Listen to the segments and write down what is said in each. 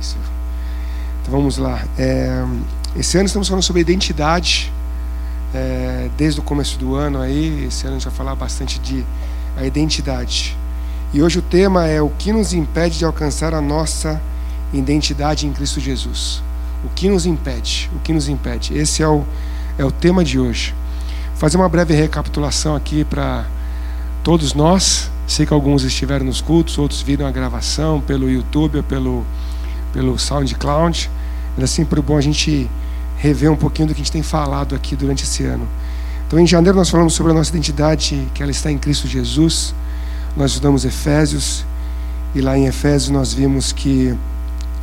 Isso. Então vamos lá. É, esse ano estamos falando sobre identidade. É, desde o começo do ano aí, esse ano a gente vai falar bastante de a identidade. E hoje o tema é o que nos impede de alcançar a nossa identidade em Cristo Jesus. O que nos impede? O que nos impede? Esse é o, é o tema de hoje. Vou fazer uma breve recapitulação aqui para todos nós. Sei que alguns estiveram nos cultos, outros viram a gravação pelo YouTube ou pelo, pelo SoundCloud. Mas é sempre bom a gente rever um pouquinho do que a gente tem falado aqui durante esse ano. Então, em janeiro, nós falamos sobre a nossa identidade, que ela está em Cristo Jesus. Nós estudamos Efésios, e lá em Efésios nós vimos que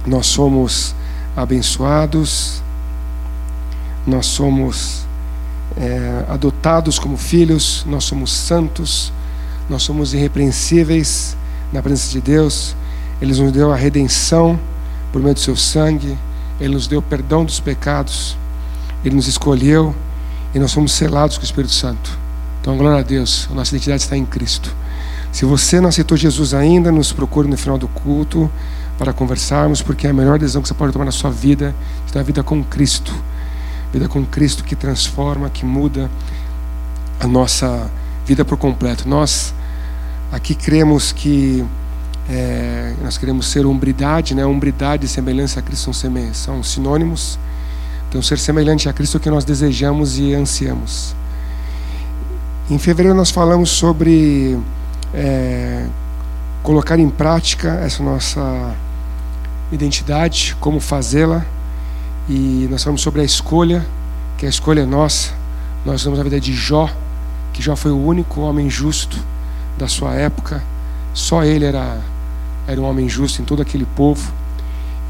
nós somos abençoados, nós somos é, adotados como filhos, nós somos santos, nós somos irrepreensíveis na presença de Deus. Ele nos deu a redenção por meio do seu sangue, ele nos deu perdão dos pecados, Ele nos escolheu e nós somos selados com o Espírito Santo. Então, glória a Deus, a nossa identidade está em Cristo. Se você não aceitou Jesus ainda, nos procure no final do culto para conversarmos, porque é a melhor decisão que você pode tomar na sua vida, é a vida com Cristo. Vida com Cristo que transforma, que muda a nossa vida por completo. Nós aqui cremos que é, nós queremos ser umbridade, né? Umbridade e semelhança a Cristo são, são sinônimos. Então, ser semelhante a Cristo é o que nós desejamos e ansiamos. Em fevereiro, nós falamos sobre é, colocar em prática essa nossa identidade, como fazê-la. E nós falamos sobre a escolha, que a escolha é nossa. Nós estamos na vida de Jó, que Jó foi o único homem justo da sua época. Só ele era era um homem justo em todo aquele povo.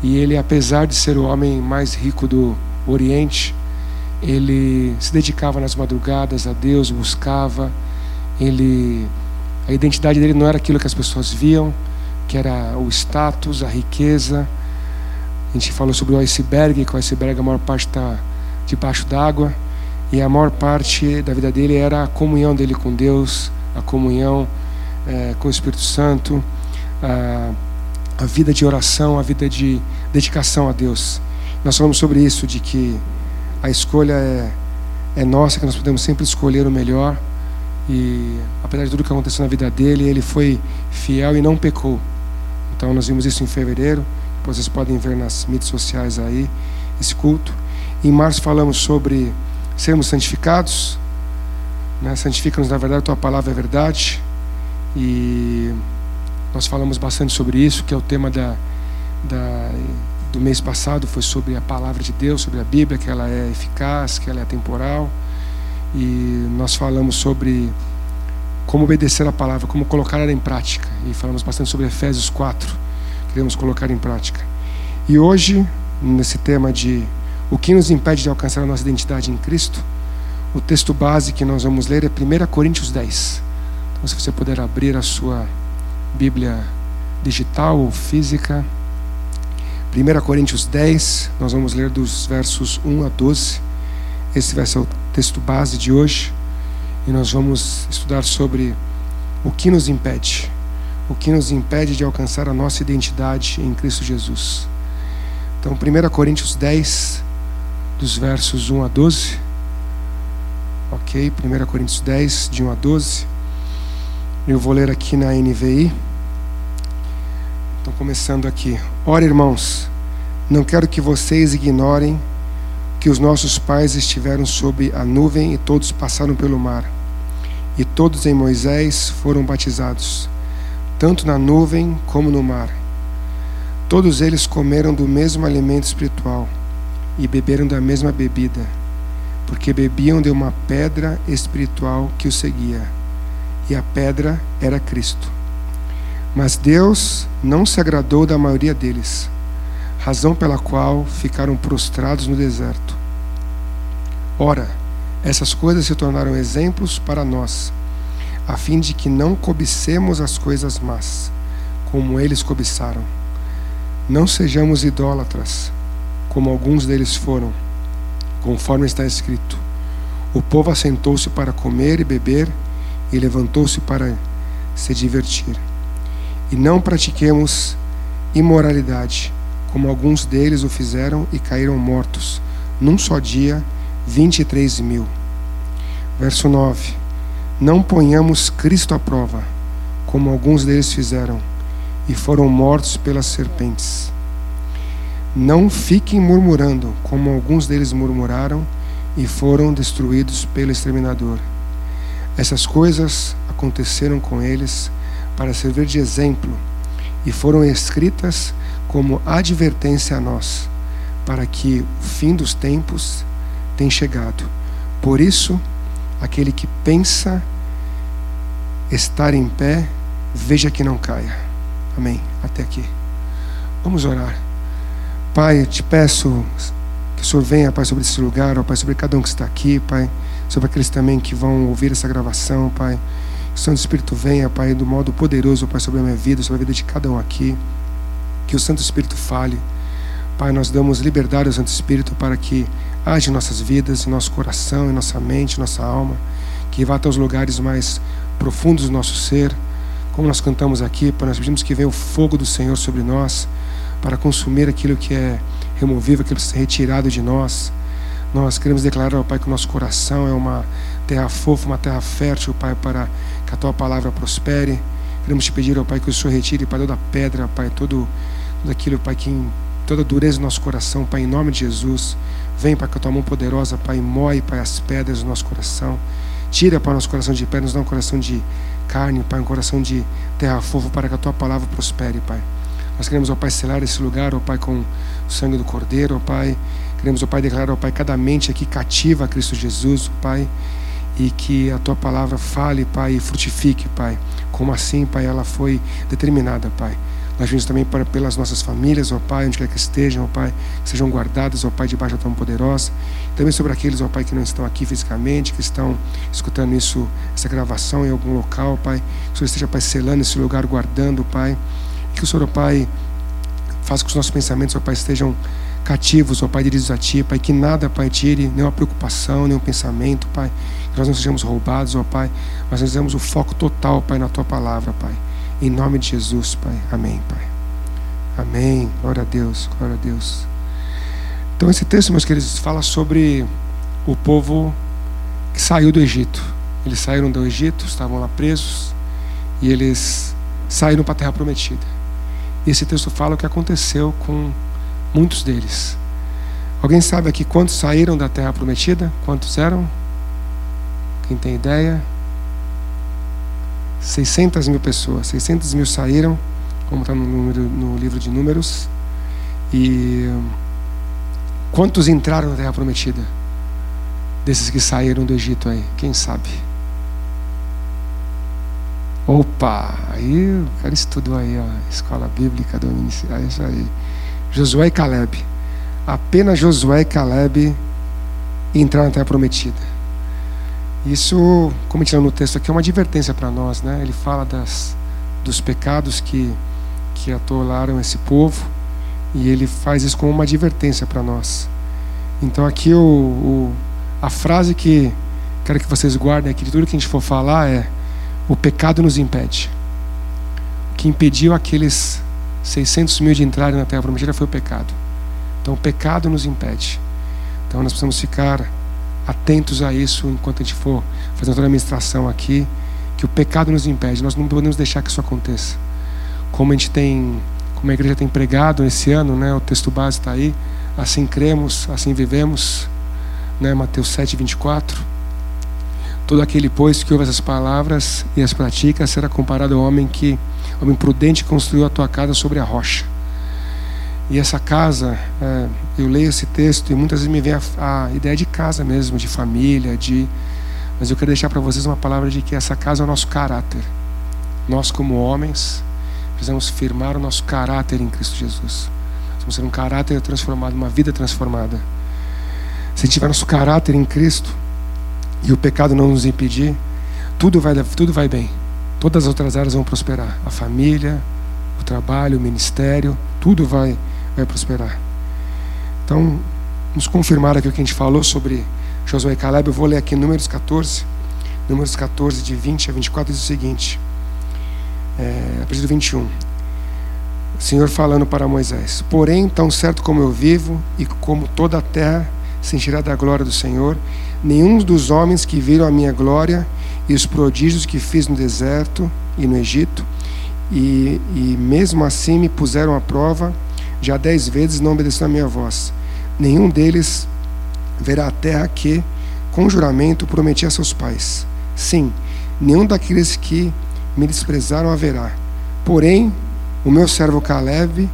E ele, apesar de ser o homem mais rico do Oriente, ele se dedicava nas madrugadas a Deus, buscava. Ele, a identidade dele não era aquilo que as pessoas viam, que era o status, a riqueza. A gente falou sobre o iceberg, que o iceberg a maior parte está debaixo d'água. E a maior parte da vida dele era a comunhão dele com Deus, a comunhão é, com o Espírito Santo a, a vida de oração, a vida de dedicação a Deus. Nós falamos sobre isso, de que a escolha é, é nossa, que nós podemos sempre escolher o melhor. E apesar de tudo que aconteceu na vida dele, ele foi fiel e não pecou. Então nós vimos isso em fevereiro. Depois vocês podem ver nas mídias sociais aí esse culto. Em março falamos sobre sermos santificados. Né? Santifica-nos, na verdade, tua palavra é verdade. E nós falamos bastante sobre isso, que é o tema da, da, do mês passado, foi sobre a palavra de Deus, sobre a Bíblia, que ela é eficaz, que ela é temporal. E nós falamos sobre como obedecer a palavra, como colocar ela em prática. E falamos bastante sobre Efésios 4, queremos colocar em prática. E hoje, nesse tema de o que nos impede de alcançar a nossa identidade em Cristo, o texto base que nós vamos ler é 1 Coríntios 10. Então, se você puder abrir a sua Bíblia digital ou física. 1 Coríntios 10, nós vamos ler dos versos 1 a 12. Esse vai ser o texto base de hoje. E nós vamos estudar sobre o que nos impede. O que nos impede de alcançar a nossa identidade em Cristo Jesus. Então, 1 Coríntios 10, dos versos 1 a 12. Ok, 1 Coríntios 10, de 1 a 12. Eu vou ler aqui na NVI. Estou começando aqui. Ora, irmãos, não quero que vocês ignorem que os nossos pais estiveram sob a nuvem e todos passaram pelo mar. E todos em Moisés foram batizados, tanto na nuvem como no mar. Todos eles comeram do mesmo alimento espiritual e beberam da mesma bebida, porque bebiam de uma pedra espiritual que os seguia e a pedra era Cristo. Mas Deus não se agradou da maioria deles, razão pela qual ficaram prostrados no deserto. Ora, essas coisas se tornaram exemplos para nós, a fim de que não cobicemos as coisas más, como eles cobiçaram. Não sejamos idólatras, como alguns deles foram, conforme está escrito. O povo assentou-se para comer e beber e levantou-se para se divertir. E não pratiquemos imoralidade, como alguns deles o fizeram e caíram mortos, num só dia, 23 mil. Verso 9: Não ponhamos Cristo à prova, como alguns deles fizeram, e foram mortos pelas serpentes. Não fiquem murmurando, como alguns deles murmuraram e foram destruídos pelo exterminador. Essas coisas aconteceram com eles para servir de exemplo e foram escritas como advertência a nós, para que o fim dos tempos tenha chegado. Por isso, aquele que pensa estar em pé, veja que não caia. Amém. Até aqui. Vamos orar. Pai, eu te peço que o Senhor venha, Pai, sobre esse lugar, ó Pai, sobre cada um que está aqui, Pai, sobre aqueles também que vão ouvir essa gravação, Pai. Que o Santo Espírito venha, Pai, do modo poderoso, Pai, sobre a minha vida, sobre a vida de cada um aqui. Que o Santo Espírito fale. Pai, nós damos liberdade ao Santo Espírito para que age em nossas vidas, em nosso coração, em nossa mente, em nossa alma, que vá até os lugares mais profundos do nosso ser. Como nós cantamos aqui, Pai, nós pedimos que venha o fogo do Senhor sobre nós para consumir aquilo que é removível, aquilo que ser retirado de nós. Nós queremos declarar, ó Pai, que o nosso coração é uma terra fofa, uma terra fértil, Pai, para que a Tua palavra prospere. Queremos te pedir, ó Pai, que o Senhor retire, Pai, toda pedra, Pai, todo, tudo aquilo, Pai, que toda a dureza do nosso coração, Pai, em nome de Jesus. Vem, Pai, com a Tua mão poderosa, Pai, moe, Pai, as pedras do nosso coração. Tira, Pai, nosso coração de pedra, nos dá um coração de carne, Pai, um coração de terra fofa, para que a Tua palavra prospere, Pai. Nós queremos, ó Pai, selar esse lugar, ó Pai, com o sangue do Cordeiro, ó Pai. Queremos, ó Pai, declarar, ó Pai, cada mente aqui cativa a Cristo Jesus, ó Pai. E que a Tua palavra fale, Pai, e frutifique, Pai. Como assim, Pai, ela foi determinada, Pai. Nós vimos também para, pelas nossas famílias, ó Pai, onde quer que estejam, ó Pai, que sejam guardadas, ó Pai, debaixo da Tua poderosa. Também sobre aqueles, ó Pai, que não estão aqui fisicamente, que estão escutando isso, essa gravação em algum local, Pai. Que o Senhor esteja, Pai, selando esse lugar, guardando, Pai. Que o Senhor, ó Pai, faça com que os nossos pensamentos, ó Pai, estejam cativos, ó Pai, dirigidos a Ti, Pai, que nada, Pai, tire nenhuma preocupação, nenhum pensamento, Pai, que nós não sejamos roubados, ó Pai, mas nós temos o foco total, Pai, na Tua palavra, Pai. Em nome de Jesus, Pai. Amém, Pai. Amém. Glória a Deus, glória a Deus. Então, esse texto, meus queridos, fala sobre o povo que saiu do Egito. Eles saíram do Egito, estavam lá presos, e eles saíram para a terra prometida. E esse texto fala o que aconteceu com muitos deles. Alguém sabe aqui quantos saíram da terra prometida? Quantos eram? Quem tem ideia? 600 mil pessoas. 600 mil saíram, como está no, no livro de Números. E quantos entraram na terra prometida? Desses que saíram do Egito aí? Quem sabe? Opa, aí o cara estudou aí, ó, escola bíblica do é isso aí. Josué e Caleb. Apenas Josué e Caleb entraram na terra prometida. Isso, como a gente no texto aqui, é uma advertência para nós, né? Ele fala das, dos pecados que, que atolaram esse povo e ele faz isso como uma advertência para nós. Então aqui o, o, a frase que quero que vocês guardem aqui de tudo que a gente for falar é o pecado nos impede. O que impediu aqueles 600 mil de entrarem na terra prometida foi o pecado. Então o pecado nos impede. Então nós precisamos ficar atentos a isso enquanto a gente for fazendo toda a administração aqui, que o pecado nos impede. Nós não podemos deixar que isso aconteça. Como a gente tem, como a igreja tem pregado esse ano, né? O texto base está aí. Assim cremos, assim vivemos, né? Mateus 7, 24 Todo aquele, pois, que ouve essas palavras e as pratica será comparado ao homem que, homem prudente, construiu a tua casa sobre a rocha. E essa casa, é, eu leio esse texto e muitas vezes me vem a, a, ideia de casa mesmo, de família, de. Mas eu quero deixar para vocês uma palavra de que essa casa é o nosso caráter. Nós, como homens, precisamos firmar o nosso caráter em Cristo Jesus. Precisamos ser um caráter transformado, uma vida transformada. Se tiver nosso caráter em Cristo, e o pecado não nos impedir, tudo vai, tudo vai bem. Todas as outras áreas vão prosperar. A família, o trabalho, o ministério, tudo vai, vai prosperar. Então, vamos confirmar aqui o que a gente falou sobre Josué e Caleb. Eu vou ler aqui Números 14. Números 14, de 20 a 24, diz o seguinte. É, a partir do 21. O Senhor falando para Moisés: Porém, tão certo como eu vivo e como toda a terra se encherá da glória do Senhor, nenhum dos homens que viram a minha glória e os prodígios que fiz no deserto e no Egito, e, e mesmo assim me puseram à prova, já dez vezes não obedeceram a minha voz. Nenhum deles verá a terra que, com juramento, prometi a seus pais. Sim, nenhum daqueles que me desprezaram haverá. Porém, o meu servo Caleb,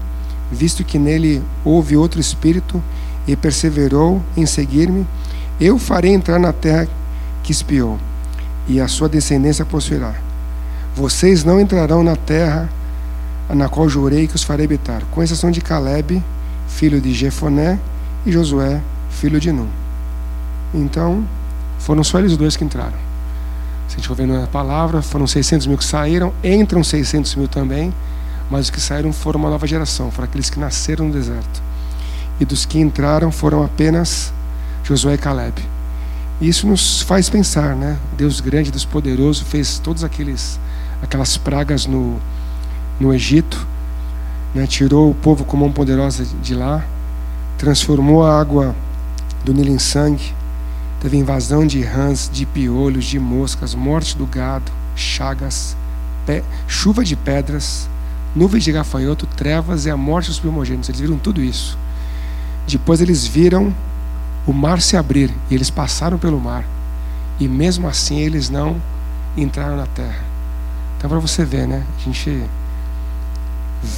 visto que nele houve outro espírito e perseverou em seguir-me, eu farei entrar na terra que espiou, e a sua descendência possuirá. Vocês não entrarão na terra na qual jurei que os farei habitar, com exceção de Caleb, filho de Jefoné, e Josué, filho de Nun. Então, foram só eles dois que entraram. Se a gente for vendo na palavra, foram 600 mil que saíram, entram 600 mil também, mas os que saíram foram uma nova geração, foram aqueles que nasceram no deserto. E dos que entraram foram apenas Josué e Caleb. E isso nos faz pensar, né? Deus grande, Deus poderoso, fez todos aqueles aquelas pragas no no Egito, né? tirou o povo com mão poderosa de lá, transformou a água do Nilo em sangue, teve invasão de rãs, de piolhos, de moscas, morte do gado, chagas, pé, chuva de pedras, nuvens de gafanhoto, trevas e a morte dos primogênitos. Eles viram tudo isso. Depois eles viram o mar se abrir e eles passaram pelo mar. E mesmo assim eles não entraram na terra. Então para você ver, né? A gente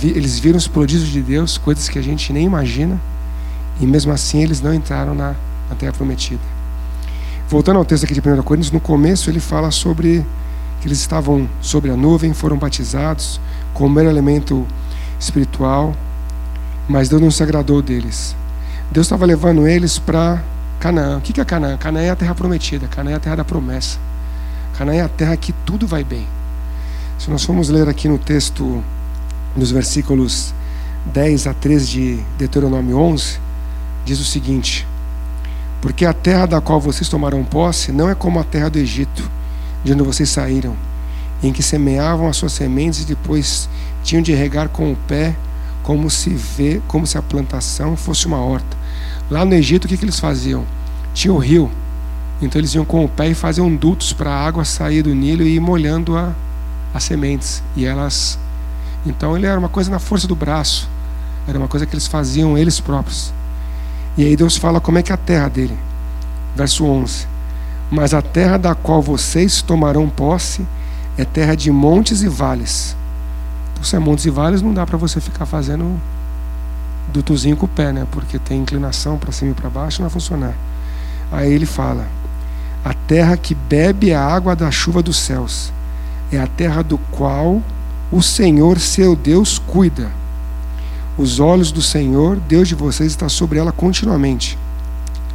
eles viram os prodígios de Deus, coisas que a gente nem imagina, e mesmo assim eles não entraram na, na terra prometida. Voltando ao texto aqui de 1 Coríntios, no começo ele fala sobre que eles estavam sobre a nuvem, foram batizados como era elemento espiritual, mas Deus não se agradou deles. Deus estava levando eles para Canaã. O que é Canaã? Canaã é a terra prometida, Canaã é a terra da promessa. Canaã é a terra que tudo vai bem. Se nós formos ler aqui no texto nos versículos 10 a 13 de Deuteronômio 11, diz o seguinte: Porque a terra da qual vocês tomaram posse não é como a terra do Egito, de onde vocês saíram, em que semeavam as suas sementes e depois tinham de regar com o pé, como se vê, como se a plantação fosse uma horta. Lá no Egito, o que, que eles faziam? Tinha o rio, então eles iam com o pé e faziam dutos para a água sair do Nilo e ir molhando a, as sementes, e elas então ele era uma coisa na força do braço, era uma coisa que eles faziam eles próprios. E aí Deus fala como é que é a terra dele. Verso 11: Mas a terra da qual vocês tomarão posse é terra de montes e vales. Então, se é montes e vales, não dá para você ficar fazendo dutozinho com o pé, né? Porque tem inclinação para cima e para baixo, não vai funcionar. Aí ele fala: A terra que bebe a água da chuva dos céus é a terra do qual o Senhor, seu Deus, cuida. Os olhos do Senhor, Deus de vocês, está sobre ela continuamente,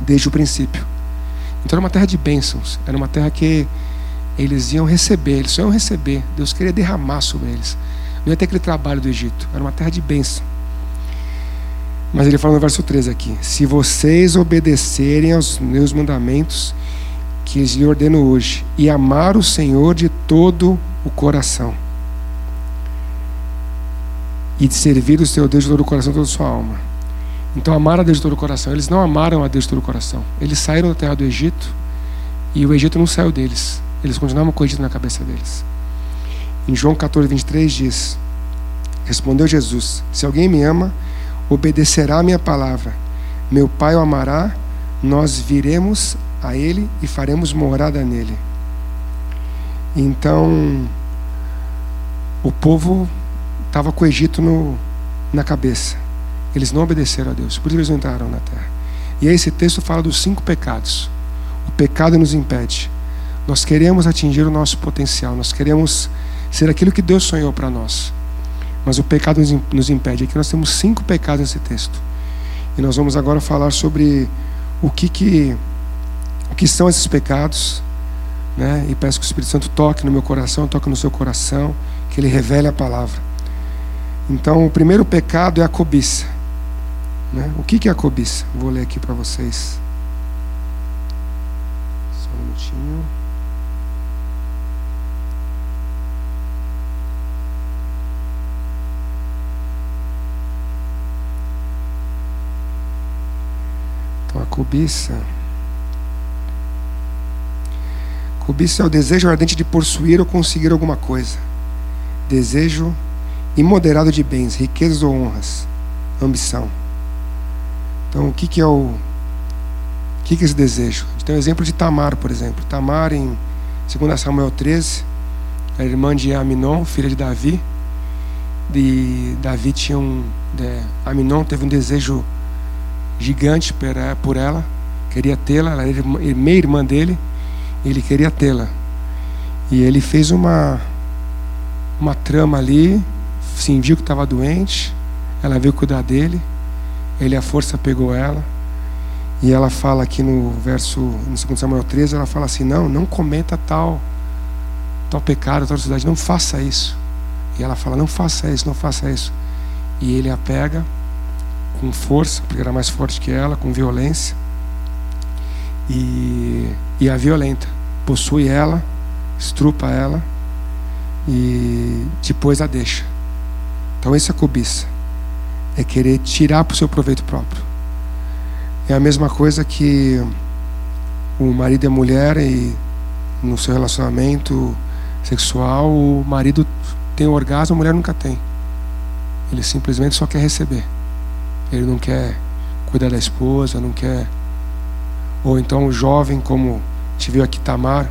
desde o princípio. Então era uma terra de bênçãos, era uma terra que eles iam receber, eles só iam receber. Deus queria derramar sobre eles. Não ia ter aquele trabalho do Egito, era uma terra de bênção. Mas ele fala no verso 13 aqui: Se vocês obedecerem aos meus mandamentos, que lhe ordeno hoje, e amar o Senhor de todo o coração e de servir o seu Deus de todo o coração, toda a sua alma. Então, amar a Deus de todo o coração. Eles não amaram a Deus de todo o coração. Eles saíram da terra do Egito e o Egito não saiu deles. Eles continuavam com o Egito na cabeça deles. Em João 14, 23 diz: Respondeu Jesus: Se alguém me ama, obedecerá a minha palavra. Meu Pai o amará, nós viremos a ele e faremos morada nele. Então, o povo estava com o Egito no, na cabeça. Eles não obedeceram a Deus, por isso eles não entraram na terra. E aí esse texto fala dos cinco pecados. O pecado nos impede. Nós queremos atingir o nosso potencial, nós queremos ser aquilo que Deus sonhou para nós. Mas o pecado nos impede. Aqui nós temos cinco pecados nesse texto. E nós vamos agora falar sobre o que, que, o que são esses pecados. Né? E peço que o Espírito Santo toque no meu coração, toque no seu coração, que ele revele a palavra. Então, o primeiro pecado é a cobiça. Né? O que é a cobiça? Vou ler aqui para vocês. Só um minutinho. Cobiça. Cobiça é o desejo ardente de possuir ou conseguir alguma coisa. Desejo imoderado de bens, riquezas ou honras. Ambição. Então o que, que é o. O que, que é esse desejo? A gente tem o um exemplo de Tamar, por exemplo. Tamar, em 2 Samuel 13, a irmã de Aminon, filha de Davi. De Davi tinha um. De, Aminon teve um desejo gigante por ela, queria tê-la, ela era meia irmã dele, ele queria tê-la. E ele fez uma uma trama ali, fingiu que estava doente, ela veio cuidar dele, ele a força pegou ela. E ela fala aqui no verso, no 2 Samuel 13, ela fala assim: Não, não cometa tal, tal pecado, tal cidade, não faça isso. E ela fala: Não faça isso, não faça isso. E ele a pega com força, porque era mais forte que ela, com violência. E, e a violenta. Possui ela, estrupa ela e depois a deixa. Então, isso é cobiça. É querer tirar para o seu proveito próprio. É a mesma coisa que o marido e a mulher e no seu relacionamento sexual, o marido tem orgasmo, a mulher nunca tem. Ele simplesmente só quer receber. Ele não quer cuidar da esposa, não quer. Ou então o jovem, como te viu aqui Tamar,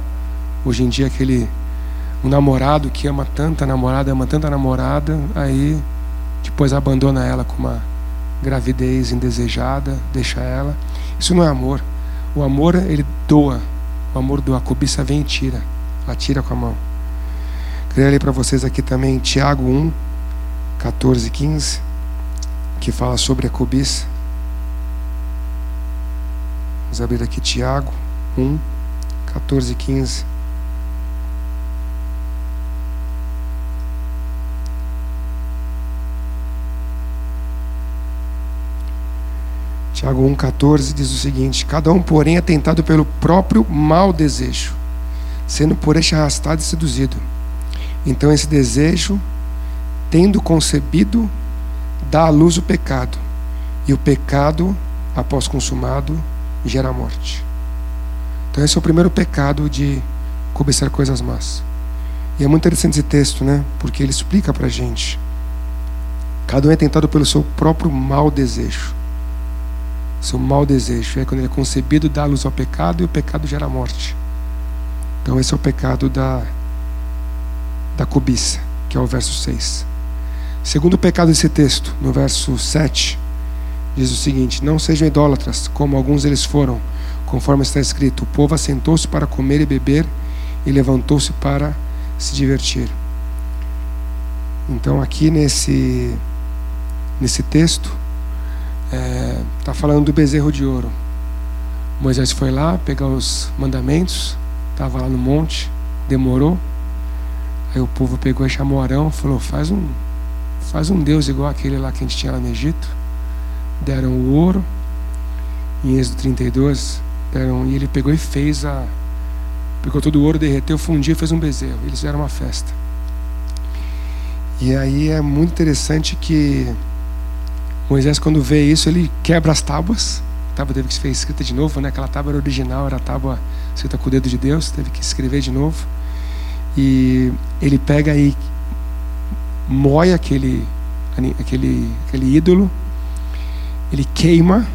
hoje em dia aquele um namorado que ama tanta namorada, ama tanta namorada, aí depois abandona ela com uma gravidez indesejada, deixa ela. Isso não é amor. O amor ele doa. O amor doa. A cobiça vem e tira. Ela tira com a mão. Queria ler para vocês aqui também Tiago 1, 14 e 15 que fala sobre a cobiça. Vamos abrir aqui Tiago 1, 14 e 15. Tiago 1,14 diz o seguinte: Cada um, porém, é tentado pelo próprio mau desejo, sendo por este arrastado e seduzido. Então, esse desejo, tendo concebido, dá à luz o pecado, e o pecado, após consumado, gera morte. Então, esse é o primeiro pecado de cobiçar coisas más. E é muito interessante esse texto, né? Porque ele explica para gente. Cada um é tentado pelo seu próprio mau desejo. Seu mau desejo. É quando ele é concebido, dá luz ao pecado e o pecado gera morte. Então, esse é o pecado da, da cobiça, que é o verso 6. Segundo pecado desse texto, no verso 7, diz o seguinte: Não sejam idólatras, como alguns deles foram, conforme está escrito: O povo assentou-se para comer e beber e levantou-se para se divertir. Então, aqui nesse, nesse texto, está é, tá falando do bezerro de ouro. Moisés foi lá pegar os mandamentos, estava lá no monte, demorou. Aí o povo pegou e chamou Arão, falou: Faz um Faz um Deus igual aquele lá que a gente tinha lá no Egito. Deram o ouro. Em Êxodo 32, deram, e ele pegou e fez a. Pegou todo o ouro, derreteu, fundiu e fez um bezerro. Eles fizeram uma festa. E aí é muito interessante que Moisés, quando vê isso, ele quebra as tábuas. A tábua teve que ser escrita de novo, né? Aquela tábua era original, era a tábua escrita com o dedo de Deus, teve que escrever de novo. E ele pega e moe aquele, aquele, aquele ídolo, ele queima,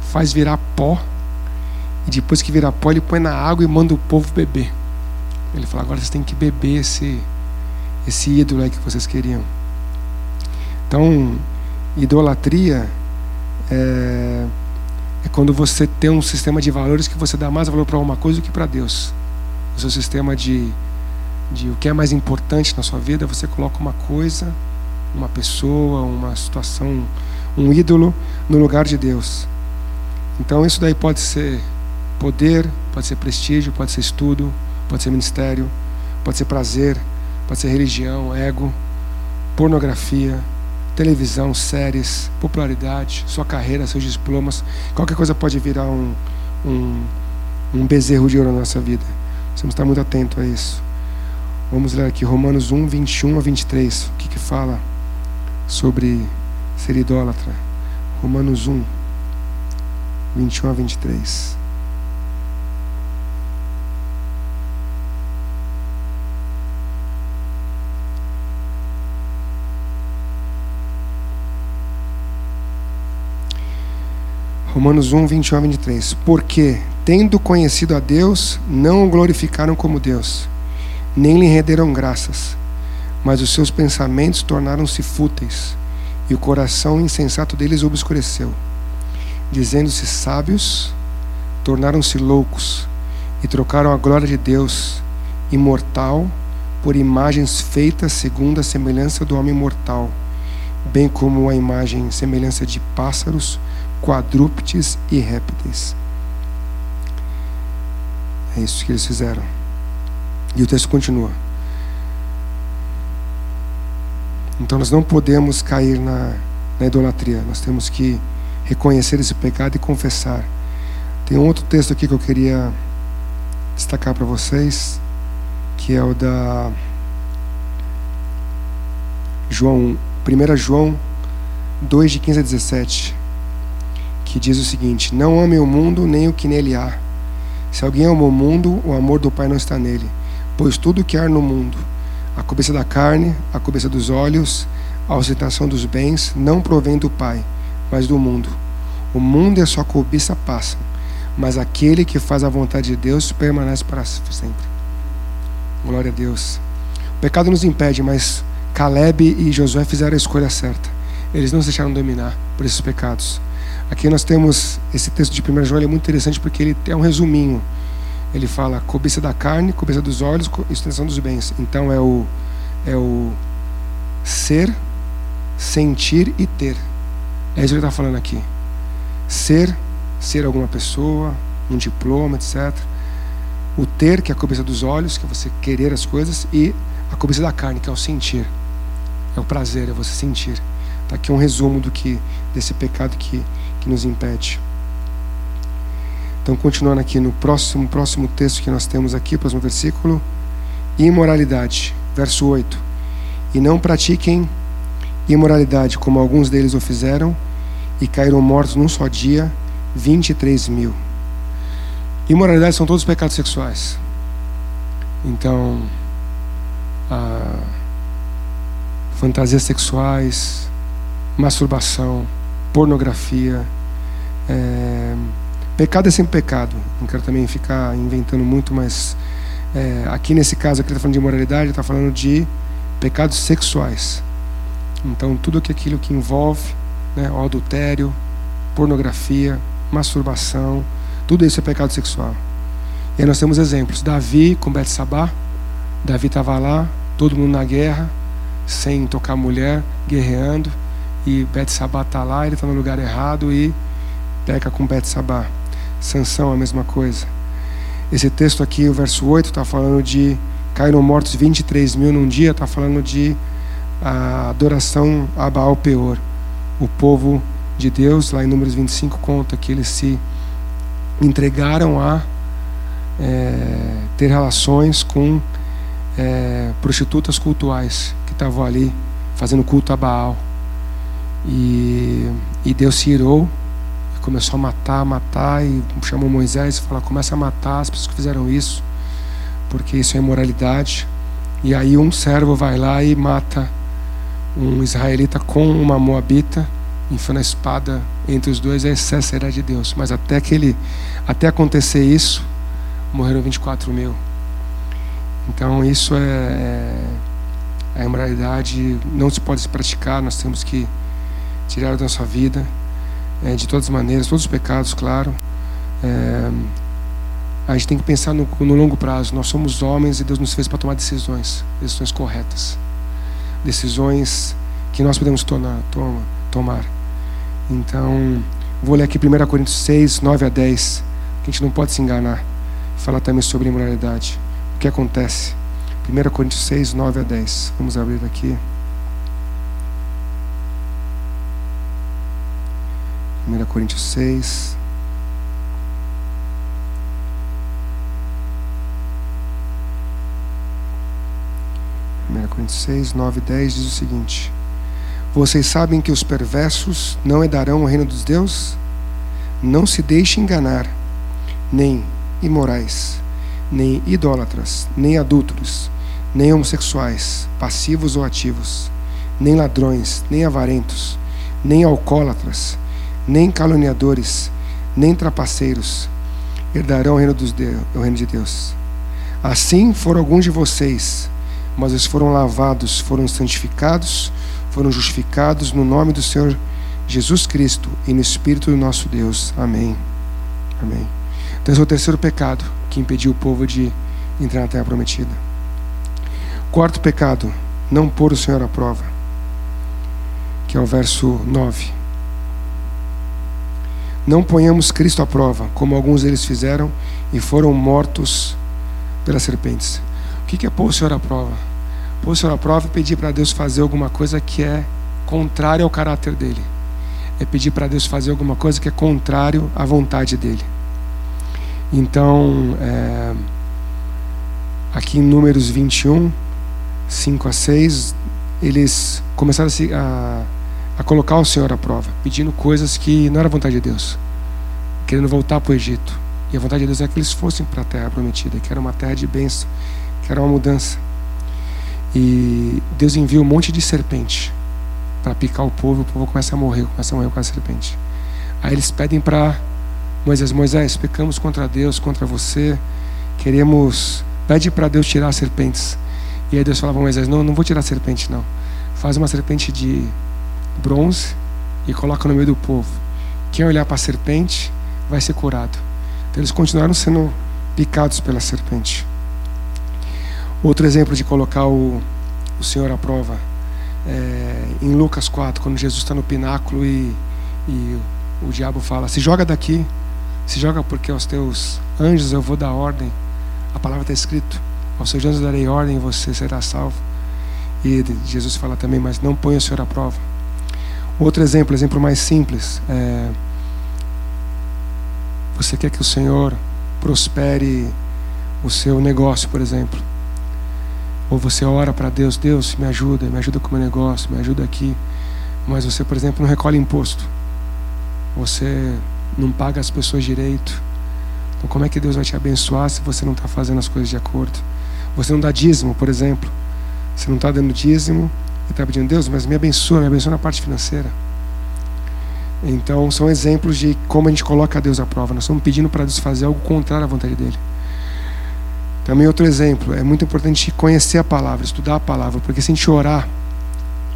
faz virar pó, e depois que virar pó, ele põe na água e manda o povo beber. Ele fala: agora vocês têm que beber esse, esse ídolo aí que vocês queriam. Então, idolatria é, é quando você tem um sistema de valores que você dá mais valor para uma coisa do que para Deus. O seu sistema de de o que é mais importante na sua vida, você coloca uma coisa, uma pessoa, uma situação, um ídolo no lugar de Deus. Então isso daí pode ser poder, pode ser prestígio, pode ser estudo, pode ser ministério, pode ser prazer, pode ser religião, ego, pornografia, televisão, séries, popularidade, sua carreira, seus diplomas, qualquer coisa pode virar um, um, um bezerro de ouro na nossa vida. Não está muito atento a isso. Vamos ler aqui Romanos 1, 21 a 23. O que, que fala sobre ser idólatra? Romanos 1, 21 a 23. Romanos 1, 21 a 23. Porque, tendo conhecido a Deus, não o glorificaram como Deus, nem lhe renderam graças, mas os seus pensamentos tornaram-se fúteis, e o coração insensato deles obscureceu. Dizendo-se sábios, tornaram-se loucos, e trocaram a glória de Deus, imortal, por imagens feitas segundo a semelhança do homem mortal, bem como a imagem semelhança de pássaros, quadrúpedes e répteis. É isso que eles fizeram. E o texto continua. Então nós não podemos cair na, na idolatria, nós temos que reconhecer esse pecado e confessar. Tem um outro texto aqui que eu queria destacar para vocês, que é o da João, 1 João 2 de 15 a 17 que diz o seguinte: Não ame o mundo nem o que nele há. Se alguém ama o mundo, o amor do Pai não está nele. Pois tudo que há no mundo, a cobiça da carne, a cobiça dos olhos, a ostentação dos bens, não provém do Pai, mas do mundo. O mundo e a sua cobiça passam, mas aquele que faz a vontade de Deus permanece para sempre. Glória a Deus. O pecado nos impede, mas Caleb e Josué fizeram a escolha certa. Eles não se deixaram dominar por esses pecados. Aqui nós temos esse texto de 1 João, é muito interessante porque ele é um resuminho. Ele fala cobiça da carne, cobiça dos olhos, extensão dos bens. Então é o é o ser, sentir e ter. É isso que ele está falando aqui. Ser, ser alguma pessoa, um diploma, etc. O ter, que é a cobiça dos olhos, que é você querer as coisas, e a cobiça da carne, que é o sentir. É o prazer, é você sentir. Está aqui um resumo do que desse pecado que que nos impede. Então, continuando aqui no próximo, próximo texto que nós temos aqui, próximo versículo, imoralidade, verso 8. E não pratiquem imoralidade, como alguns deles o fizeram, e caíram mortos num só dia, 23 mil. Imoralidade são todos os pecados sexuais. Então, fantasias sexuais, masturbação, pornografia, é, pecado é sempre pecado. Não quero também ficar inventando muito, mas é, aqui nesse caso aqui está falando de imoralidade, está falando de pecados sexuais. Então tudo aquilo que envolve né, o adultério, pornografia, masturbação, tudo isso é pecado sexual. E aí nós temos exemplos. Davi com Betsabá. Davi estava lá, todo mundo na guerra, sem tocar mulher, guerreando. E Betsabá está lá, ele está no lugar errado e peca com Betsabá. Sansão, a mesma coisa. Esse texto aqui, o verso 8, está falando de caíram mortos 23 mil num dia, está falando de a adoração a Baal Peor. O povo de Deus, lá em Números 25, conta que eles se entregaram a é, ter relações com é, prostitutas cultuais que estavam ali fazendo culto a Baal. E, e Deus se irou começou a matar, matar, e chamou Moisés e falou: começa a matar as pessoas que fizeram isso, porque isso é imoralidade. E aí um servo vai lá e mata um israelita com uma moabita, enfiando a espada entre os dois, é excesso era de Deus. Mas até que ele, até acontecer isso, morreram 24 mil. Então isso é, é a imoralidade, não se pode se praticar, nós temos que tirar da nossa vida é, de todas as maneiras, todos os pecados, claro. É, a gente tem que pensar no, no, longo prazo. Nós somos homens e Deus nos fez para tomar decisões, decisões corretas, decisões que nós podemos tornar, toma, tomar. Então, vou ler aqui 1 Coríntios 6, 9 a 10, que a gente não pode se enganar. Falar também sobre imoralidade. O que acontece? 1 Coríntios 6, 9 a 10. Vamos abrir aqui. 1 Coríntios 6. Primeira Coríntios 6, 9 e 10 diz o seguinte: Vocês sabem que os perversos não herdarão o reino dos deuses? Não se deixe enganar, nem imorais, nem idólatras, nem adúlteros, nem homossexuais, passivos ou ativos, nem ladrões, nem avarentos, nem alcoólatras, nem caluniadores, nem trapaceiros herdarão o reino, dos Deus, o reino de Deus. Assim foram alguns de vocês, mas eles foram lavados, foram santificados, foram justificados no nome do Senhor Jesus Cristo e no Espírito do nosso Deus. Amém. Amém. Então, esse é o terceiro pecado que impediu o povo de entrar na terra prometida. Quarto pecado, não pôr o Senhor à prova, que é o verso 9. Não ponhamos Cristo à prova, como alguns deles fizeram e foram mortos pelas serpentes. O que é pôr o Senhor à prova? Pôr o Senhor à prova é pedir para Deus fazer alguma coisa que é contrária ao caráter dele. É pedir para Deus fazer alguma coisa que é contrário à vontade dele. Então, é, aqui em Números 21, 5 a 6, eles começaram a, se, a, a colocar o Senhor à prova, pedindo coisas que não era vontade de Deus, querendo voltar para o Egito. E a vontade de Deus é que eles fossem para a terra prometida, que era uma terra de bênção, que era uma mudança. E Deus envia um monte de serpente para picar o povo, o povo começa a morrer, começa a morrer com a serpente. Aí eles pedem para Moisés, Moisés, pecamos contra Deus, contra você, queremos, pede para Deus tirar as serpentes. E aí Deus falava, Moisés, não, não vou tirar a serpente não. Faz uma serpente de bronze e coloca no meio do povo. Quem olhar para a serpente vai ser curado. Então, eles continuaram sendo picados pela serpente. Outro exemplo de colocar o, o Senhor à prova é em Lucas 4, quando Jesus está no pináculo e, e o diabo fala: Se joga daqui, se joga porque aos teus anjos eu vou dar ordem. A palavra está escrito: Aos seus anjos darei ordem e você será salvo. E Jesus fala também: Mas não ponha o Senhor à prova. Outro exemplo, exemplo mais simples. É, você quer que o Senhor prospere o seu negócio, por exemplo. Ou você ora para Deus, Deus, me ajuda, me ajuda com o meu negócio, me ajuda aqui. Mas você, por exemplo, não recolhe imposto. Você não paga as pessoas direito. Então, como é que Deus vai te abençoar se você não está fazendo as coisas de acordo? Você não dá dízimo, por exemplo. Você não está dando dízimo e está pedindo, Deus, mas me abençoa, me abençoa na parte financeira. Então, são exemplos de como a gente coloca Deus à prova. Nós estamos pedindo para Deus fazer algo contrário à vontade dele. Também outro exemplo, é muito importante conhecer a palavra, estudar a palavra, porque se a gente orar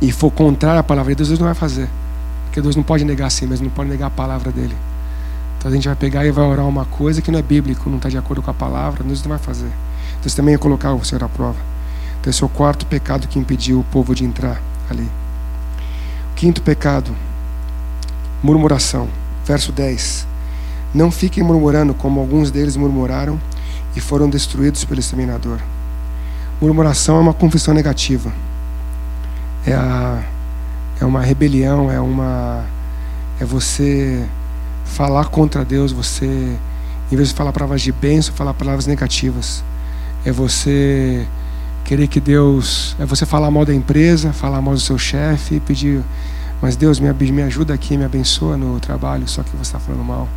e for contrário à palavra de Deus, Deus não vai fazer. Porque Deus não pode negar assim, mas não pode negar a palavra dele. Então a gente vai pegar e vai orar uma coisa que não é bíblico, não está de acordo com a palavra, Deus não vai fazer. Isso também é colocar o Senhor à prova. Então esse é o quarto pecado que impediu o povo de entrar ali. O quinto pecado, Murmuração. Verso 10. Não fiquem murmurando como alguns deles murmuraram e foram destruídos pelo exterminador. Murmuração é uma confissão negativa. É, a, é uma rebelião, é uma é você falar contra Deus, você em vez de falar palavras de bênção, falar palavras negativas. É você querer que Deus, é você falar mal da empresa, falar mal do seu chefe, pedir mas Deus me, me ajuda aqui, me abençoa no trabalho, só que você está falando mal.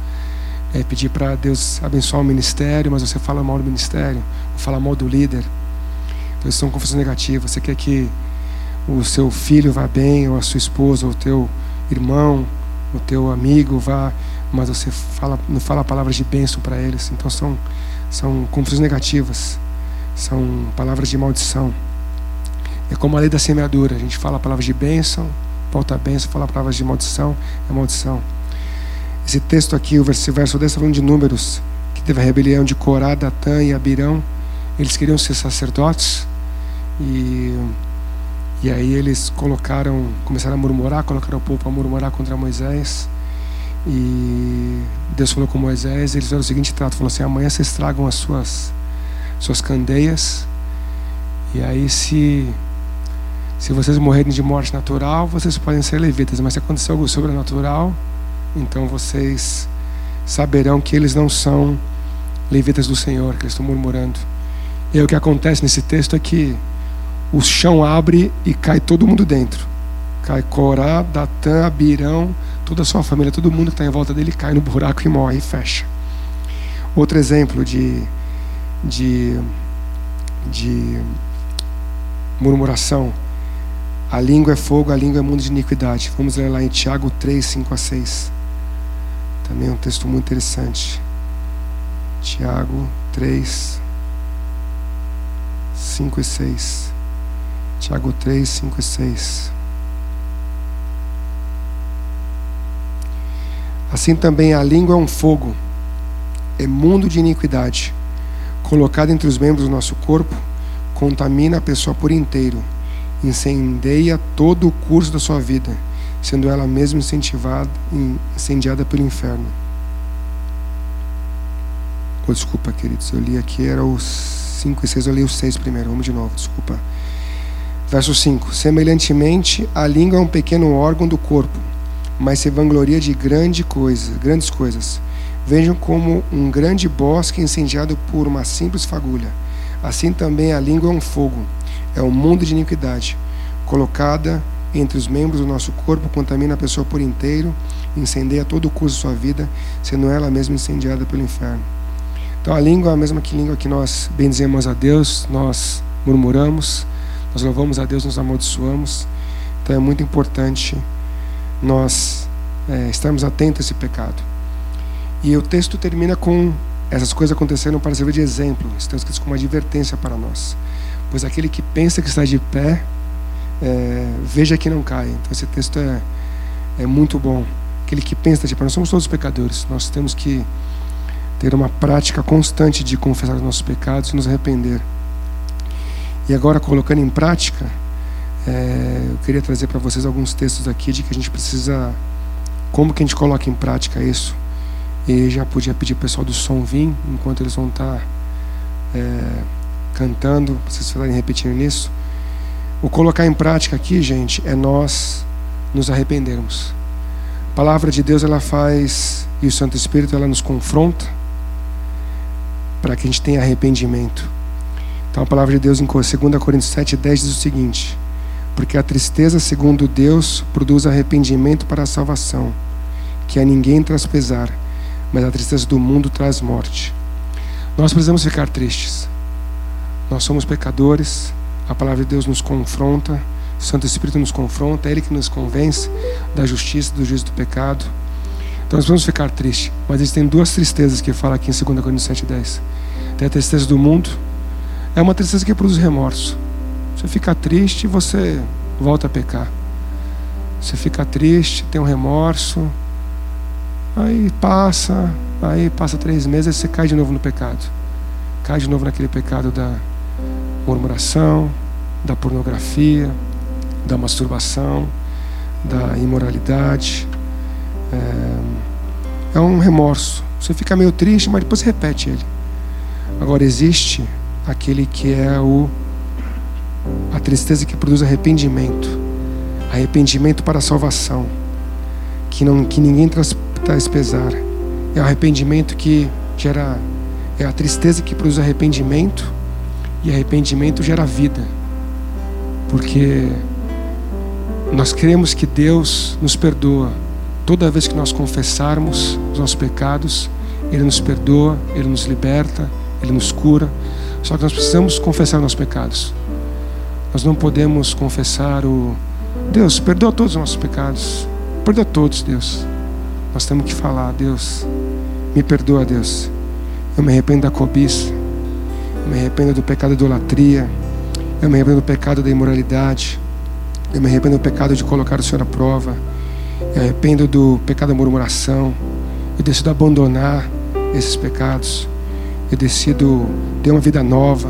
É pedir para Deus abençoar o ministério, mas você fala mal do ministério, fala mal do líder. Então isso são confusões negativas. Você quer que o seu filho vá bem, ou a sua esposa, ou o teu irmão, o teu amigo vá, mas você fala, não fala palavras de bênção para eles. Então são, são confusões negativas, são palavras de maldição. É como a lei da semeadura, a gente fala palavras de bênção, volta a bênção, fala palavras de maldição, é maldição. Esse texto aqui, o verso, verso 10, está falando de números, que teve a rebelião de Corá, Datã e Abirão. Eles queriam ser sacerdotes e, e aí eles colocaram, começaram a murmurar, colocaram o povo a murmurar contra Moisés. E Deus falou com Moisés, eles fizeram o seguinte trato, falou assim, amanhã vocês tragam as suas, suas candeias, e aí se se vocês morrerem de morte natural, vocês podem ser levitas, mas se acontecer algo sobrenatural, então vocês saberão que eles não são levitas do Senhor, que eles estão murmurando. E aí, o que acontece nesse texto é que o chão abre e cai todo mundo dentro. Cai Corá, Datã, Abirão, toda a sua família, todo mundo que está em volta dele cai no buraco e morre e fecha. Outro exemplo de, de, de murmuração. A língua é fogo, a língua é mundo de iniquidade. Vamos ler lá em Tiago 3, 5 a 6. Também é um texto muito interessante. Tiago 3, 5 e 6. Tiago 3, 5 e 6. Assim também a língua é um fogo, é mundo de iniquidade, colocado entre os membros do nosso corpo, contamina a pessoa por inteiro, incendeia todo o curso da sua vida, sendo ela mesma incentivada, incendiada pelo inferno. Oh, desculpa, queridos, eu li aqui, era os 5 e 6, eu li os 6 primeiro, vamos de novo, desculpa. Verso 5: Semelhantemente, a língua é um pequeno órgão do corpo mas se vangloria de grande coisa, grandes coisas. Vejam como um grande bosque incendiado por uma simples fagulha. Assim também a língua é um fogo, é um mundo de iniquidade, colocada entre os membros do nosso corpo, contamina a pessoa por inteiro, incendeia todo o curso de sua vida, sendo ela mesma incendiada pelo inferno. Então a língua é a mesma que língua que nós bendizemos a Deus, nós murmuramos, nós louvamos a Deus, nos amaldiçoamos. Então é muito importante nós é, estarmos atentos a esse pecado. E o texto termina com essas coisas aconteceram para servir de exemplo, estão escritos como uma advertência para nós. Pois aquele que pensa que está de pé, é, veja que não cai. Então esse texto é, é muito bom. Aquele que pensa de pé, nós somos todos pecadores, nós temos que ter uma prática constante de confessar os nossos pecados e nos arrepender. E agora, colocando em prática, é, eu queria trazer para vocês alguns textos aqui de que a gente precisa, como que a gente coloca em prática isso. E já podia pedir o pessoal do som vir, enquanto eles vão estar tá, é, cantando, vocês estarem repetindo nisso. O colocar em prática aqui, gente, é nós nos arrependermos. A palavra de Deus, ela faz, e o Santo Espírito, ela nos confronta para que a gente tenha arrependimento. Então a palavra de Deus em 2 Coríntios 7, 10 diz o seguinte: porque a tristeza, segundo Deus, produz arrependimento para a salvação, que a ninguém traz pesar, mas a tristeza do mundo traz morte. Nós precisamos ficar tristes. Nós somos pecadores, a palavra de Deus nos confronta, o Santo Espírito nos confronta, é Ele que nos convence da justiça, do juízo do pecado. Então nós vamos ficar tristes. Mas existem duas tristezas que fala aqui em 2 Coríntios 7,10. Tem a tristeza do mundo, é uma tristeza que produz remorso. Você fica triste e você volta a pecar. Você fica triste, tem um remorso, aí passa, aí passa três meses e você cai de novo no pecado. Cai de novo naquele pecado da murmuração, da pornografia, da masturbação, da imoralidade. É, é um remorso. Você fica meio triste, mas depois repete ele. Agora existe aquele que é o a tristeza que produz arrependimento, arrependimento para a salvação, que não que ninguém traz, traz pesar. É o arrependimento que gera é a tristeza que produz arrependimento e arrependimento gera vida. Porque nós cremos que Deus nos perdoa toda vez que nós confessarmos os nossos pecados, ele nos perdoa, ele nos liberta, ele nos cura. Só que nós precisamos confessar nossos pecados. Nós não podemos confessar o Deus, perdoa todos os nossos pecados. Perdoa todos, Deus. Nós temos que falar, Deus, me perdoa, Deus. Eu me arrependo da cobiça. Eu me arrependo do pecado da idolatria. Eu me arrependo do pecado da imoralidade. Eu me arrependo do pecado de colocar o Senhor à prova. Eu me arrependo do pecado da murmuração. Eu decido abandonar esses pecados. Eu decido ter uma vida nova,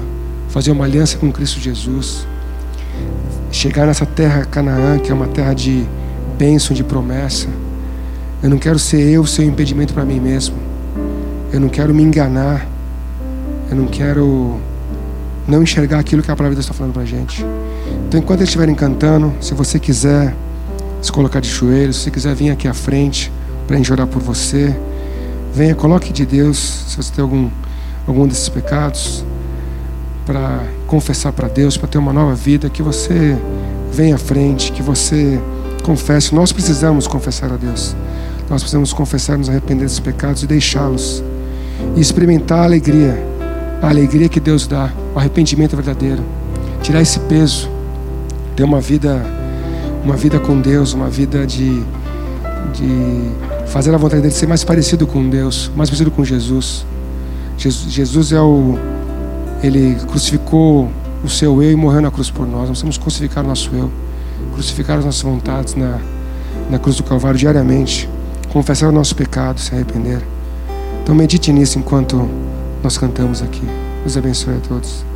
fazer uma aliança com Cristo Jesus chegar nessa terra Canaã, que é uma terra de bênção, de promessa. Eu não quero ser eu seu impedimento para mim mesmo. Eu não quero me enganar. Eu não quero não enxergar aquilo que a palavra de Deus está falando para a gente. Então, enquanto eles estiverem cantando, se você quiser se colocar de joelhos, se quiser vir aqui à frente para a gente orar por você, venha, coloque de Deus, se você tem algum, algum desses pecados para confessar para Deus, para ter uma nova vida, que você venha à frente, que você Confesse. Nós precisamos confessar a Deus. Nós precisamos confessar, nos arrepender dos pecados e deixá-los. E experimentar a alegria. A alegria que Deus dá. O arrependimento verdadeiro. Tirar esse peso. Ter uma vida, uma vida com Deus, uma vida de, de fazer a vontade dele, ser mais parecido com Deus, mais parecido com Jesus. Jesus, Jesus é o. Ele crucificou o seu eu e morreu na cruz por nós. Nós temos que crucificar o nosso eu, crucificar as nossas vontades na, na cruz do Calvário diariamente, confessar o nosso pecado, se arrepender. Então medite nisso enquanto nós cantamos aqui. Deus abençoe a todos.